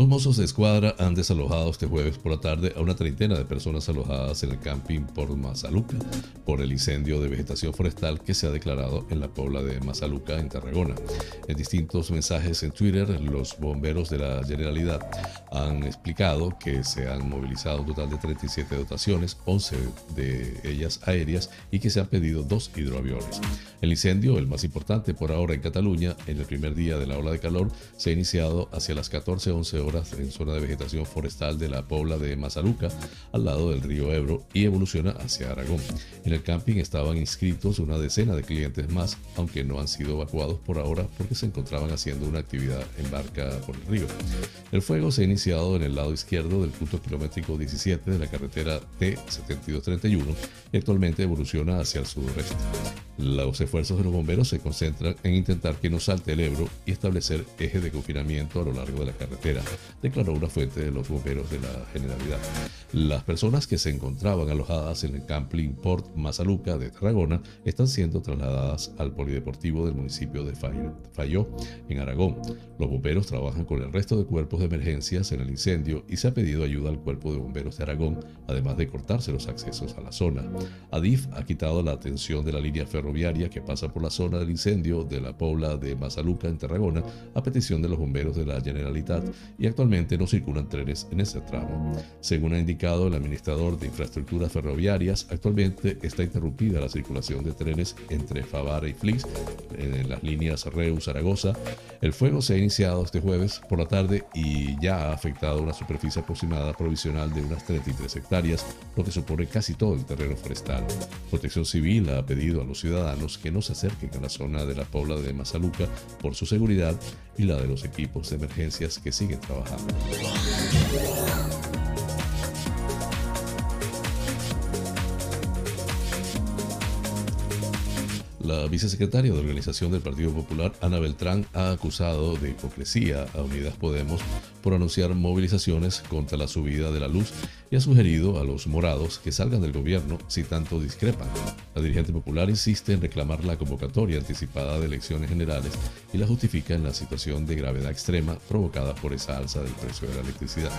Los mozos de escuadra han desalojado este jueves por la tarde a una treintena de personas alojadas en el camping por Mazaluca por el incendio de vegetación forestal que se ha declarado en la pobla de Mazaluca, en Tarragona. En distintos mensajes en Twitter, los bomberos de la Generalidad han explicado que se han movilizado un total de 37 dotaciones, 11 de ellas aéreas, y que se han pedido dos hidroaviones. El incendio, el más importante por ahora en Cataluña, en el primer día de la ola de calor, se ha iniciado hacia las 14-11 horas en zona de vegetación forestal de la Pobla de Mazaluca, al lado del río Ebro, y evoluciona hacia Aragón. En el camping estaban inscritos una decena de clientes más, aunque no han sido evacuados por ahora porque se encontraban haciendo una actividad en barca por el río. El fuego se ha iniciado en el lado izquierdo del punto kilométrico 17 de la carretera T-7231 y actualmente evoluciona hacia el suroeste. Los esfuerzos de los bomberos se concentran en intentar que no salte el Ebro y establecer ejes de confinamiento a lo largo de la carretera, declaró una fuente de los bomberos de la Generalidad. Las personas que se encontraban alojadas en el Camping Port Mazaluca de Tarragona están siendo trasladadas al polideportivo del municipio de Fayó, en Aragón. Los bomberos trabajan con el resto de cuerpos de emergencias en el incendio y se ha pedido ayuda al cuerpo de bomberos de Aragón, además de cortarse los accesos a la zona. Adif ha quitado la atención de la línea ferroviaria que pasa por la zona del incendio de la Pobla de Mazaluca en Tarragona a petición de los bomberos de la Generalitat y actualmente no circulan trenes en ese tramo. Según ha indicado el administrador de infraestructuras ferroviarias, actualmente está interrumpida la circulación de trenes entre Favara y Flix en las líneas Reus-Zaragoza. El fuego se ha iniciado este jueves por la tarde y ya ha afectado una superficie aproximada provisional de unas 33 hectáreas, lo que supone casi todo el terreno forestal. Protección Civil ha pedido a los ciudadanos que no se acerquen a la zona de la Pobla de Mazaluca por su seguridad y la de los equipos de emergencias que siguen trabajando. La vicesecretaria de Organización del Partido Popular, Ana Beltrán, ha acusado de hipocresía a Unidas Podemos por anunciar movilizaciones contra la subida de la luz y ha sugerido a los morados que salgan del gobierno si tanto discrepan. La dirigente popular insiste en reclamar la convocatoria anticipada de elecciones generales y la justifica en la situación de gravedad extrema provocada por esa alza del precio de la electricidad.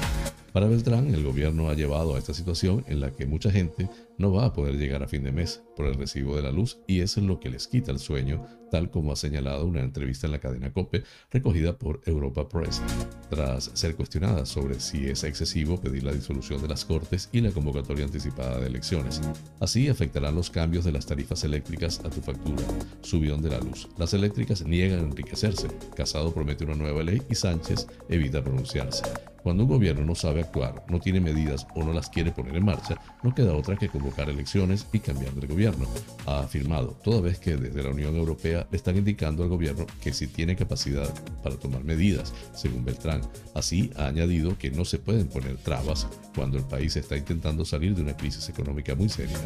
Para Beltrán, el gobierno ha llevado a esta situación en la que mucha gente no va a poder llegar a fin de mes por el recibo de la luz y es lo que les quita el sueño, tal como ha señalado una entrevista en la cadena COPE recogida por Europa Press. tras ser cuestionada sobre si es excesivo pedir la disolución de las Cortes y la convocatoria anticipada de elecciones. Así afectarán los cambios de las tarifas eléctricas a tu factura, subión de la luz. Las eléctricas niegan enriquecerse. Casado promete una nueva ley y Sánchez evita pronunciarse. Cuando un gobierno no sabe actuar, no tiene medidas o no las quiere poner en marcha, no queda otra que convocar elecciones y cambiar de gobierno, ha afirmado, toda vez que desde la Unión Europea le están indicando al gobierno que si tiene capacidad para tomar medidas, según Beltrán. Así ha añadido que no se pueden poner trabas cuando el país está intentando salir de una crisis económica muy seria.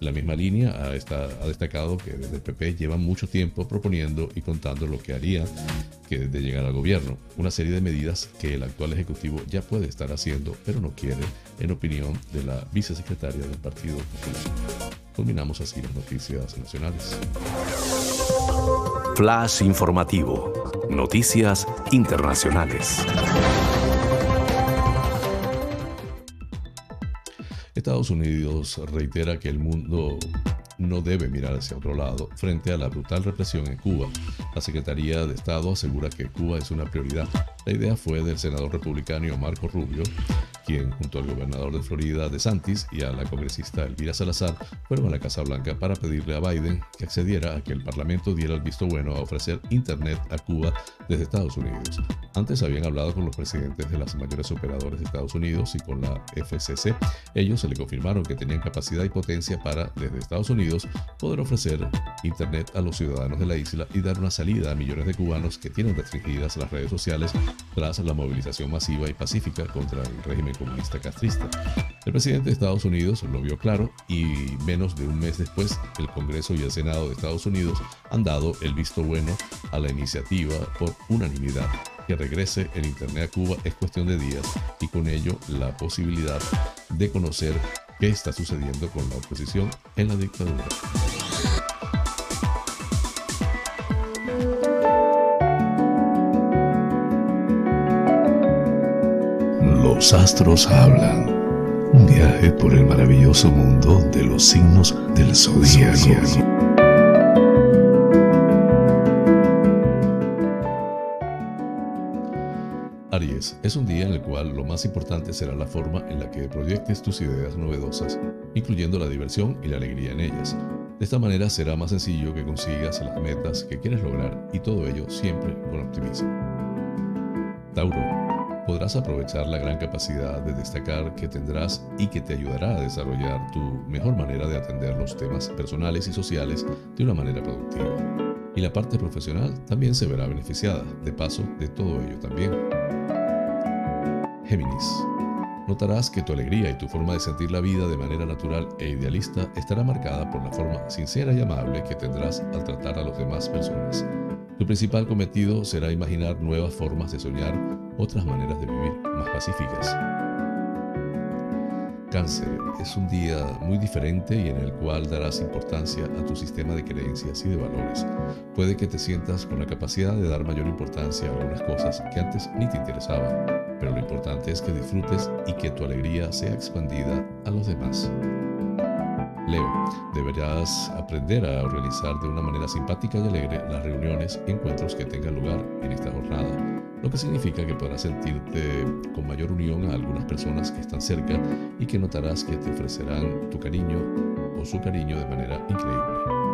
La misma línea ha, ha destacado que desde el PP llevan mucho tiempo proponiendo y contando lo que haría que de llegar al gobierno, una serie de medidas que el actual Ejecutivo ya puede estar haciendo, pero no quiere, en opinión de la vicesecretaria del Partido Popular. Culminamos así las noticias nacionales. Flash informativo. Noticias internacionales. Estados Unidos reitera que el mundo no debe mirar hacia otro lado frente a la brutal represión en Cuba. La Secretaría de Estado asegura que Cuba es una prioridad. La idea fue del senador republicano Marco Rubio, quien junto al gobernador de Florida de Santis y a la congresista Elvira Salazar fueron a la Casa Blanca para pedirle a Biden que accediera a que el Parlamento diera el visto bueno a ofrecer Internet a Cuba desde Estados Unidos. Antes habían hablado con los presidentes de las mayores operadores de Estados Unidos y con la FCC. Ellos se le confirmaron que tenían capacidad y potencia para, desde Estados Unidos, poder ofrecer Internet a los ciudadanos de la isla y dar una salida a millones de cubanos que tienen restringidas las redes sociales tras la movilización masiva y pacífica contra el régimen comunista castrista. El presidente de Estados Unidos lo vio claro y menos de un mes después el Congreso y el Senado de Estados Unidos han dado el visto bueno a la iniciativa por unanimidad. Que regrese el Internet a Cuba es cuestión de días y con ello la posibilidad de conocer qué está sucediendo con la oposición en la dictadura. Los astros hablan. Un viaje por el maravilloso mundo de los signos del zodiaco. Es un día en el cual lo más importante será la forma en la que proyectes tus ideas novedosas, incluyendo la diversión y la alegría en ellas. De esta manera será más sencillo que consigas las metas que quieres lograr y todo ello siempre con optimismo. Tauro, podrás aprovechar la gran capacidad de destacar que tendrás y que te ayudará a desarrollar tu mejor manera de atender los temas personales y sociales de una manera productiva. Y la parte profesional también se verá beneficiada, de paso, de todo ello también. Géminis. Notarás que tu alegría y tu forma de sentir la vida de manera natural e idealista estará marcada por la forma sincera y amable que tendrás al tratar a las demás personas. Tu principal cometido será imaginar nuevas formas de soñar, otras maneras de vivir más pacíficas. Cáncer es un día muy diferente y en el cual darás importancia a tu sistema de creencias y de valores. Puede que te sientas con la capacidad de dar mayor importancia a algunas cosas que antes ni te interesaban, pero lo importante es que disfrutes y que tu alegría sea expandida a los demás. Leo, deberás aprender a organizar de una manera simpática y alegre las reuniones y encuentros que tengan lugar en esta jornada, lo que significa que podrás sentirte con mayor unión a algunas personas que están cerca y que notarás que te ofrecerán tu cariño o su cariño de manera increíble.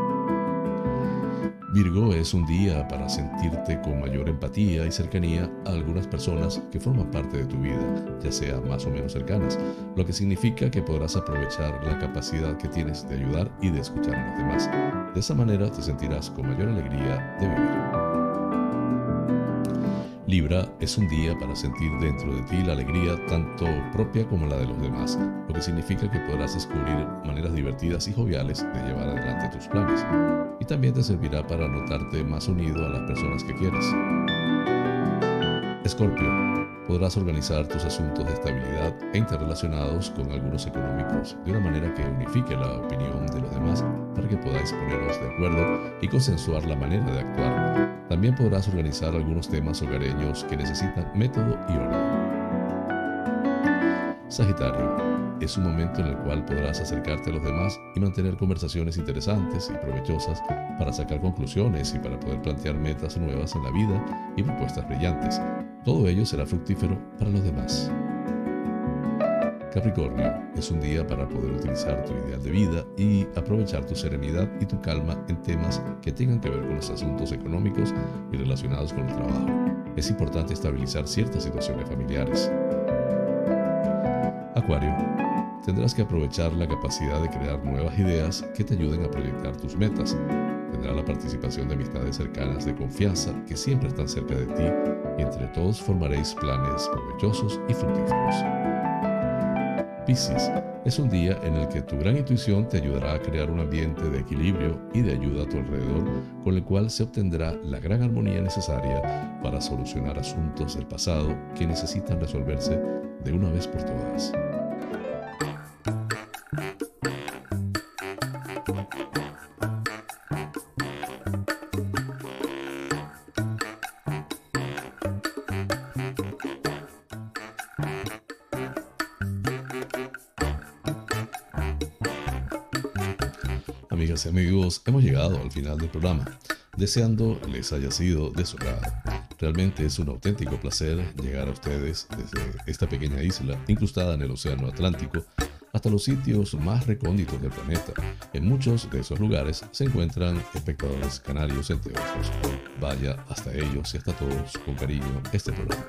Virgo es un día para sentirte con mayor empatía y cercanía a algunas personas que forman parte de tu vida, ya sea más o menos cercanas, lo que significa que podrás aprovechar la capacidad que tienes de ayudar y de escuchar a los demás. De esa manera te sentirás con mayor alegría de vivir. Libra es un día para sentir dentro de ti la alegría tanto propia como la de los demás, lo que significa que podrás descubrir maneras divertidas y joviales de llevar adelante tus planes. Y también te servirá para notarte más unido a las personas que quieres. Escorpio, podrás organizar tus asuntos de estabilidad e interrelacionados con algunos económicos de una manera que unifique la opinión de los demás para que podáis poneros de acuerdo y consensuar la manera de actuar también podrás organizar algunos temas hogareños que necesitan método y orden. Sagitario, es un momento en el cual podrás acercarte a los demás y mantener conversaciones interesantes y provechosas para sacar conclusiones y para poder plantear metas nuevas en la vida y propuestas brillantes. todo ello será fructífero para los demás. Capricornio, es un día para poder utilizar tu ideal de vida y aprovechar tu serenidad y tu calma en temas que tengan que ver con los asuntos económicos y relacionados con el trabajo. Es importante estabilizar ciertas situaciones familiares. Acuario, tendrás que aprovechar la capacidad de crear nuevas ideas que te ayuden a proyectar tus metas. Tendrá la participación de amistades cercanas de confianza que siempre están cerca de ti y entre todos formaréis planes provechosos y fructíferos. Piscis es un día en el que tu gran intuición te ayudará a crear un ambiente de equilibrio y de ayuda a tu alrededor, con el cual se obtendrá la gran armonía necesaria para solucionar asuntos del pasado que necesitan resolverse de una vez por todas. Amigos, hemos llegado al final del programa, deseando les haya sido de su agrado. Realmente es un auténtico placer llegar a ustedes desde esta pequeña isla incrustada en el Océano Atlántico hasta los sitios más recónditos del planeta. En muchos de esos lugares se encuentran espectadores canarios, entre otros. Vaya hasta ellos y hasta todos con cariño este programa.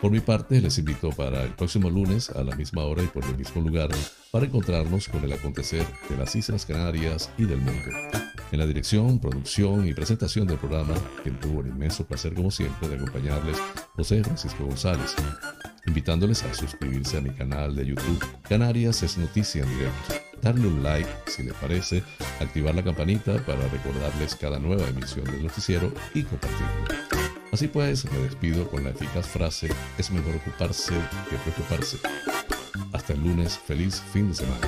Por mi parte, les invito para el próximo lunes a la misma hora y por el mismo lugar para encontrarnos con el acontecer de las Islas Canarias y del mundo. En la dirección, producción y presentación del programa, quien tuvo el inmenso placer como siempre de acompañarles, José Francisco González, invitándoles a suscribirse a mi canal de YouTube Canarias es Noticia en Directo, darle un like si les parece, activar la campanita para recordarles cada nueva emisión del noticiero y compartirlo. Así pues, me despido con la eficaz frase, es mejor ocuparse que preocuparse. Hasta el lunes, feliz fin de semana.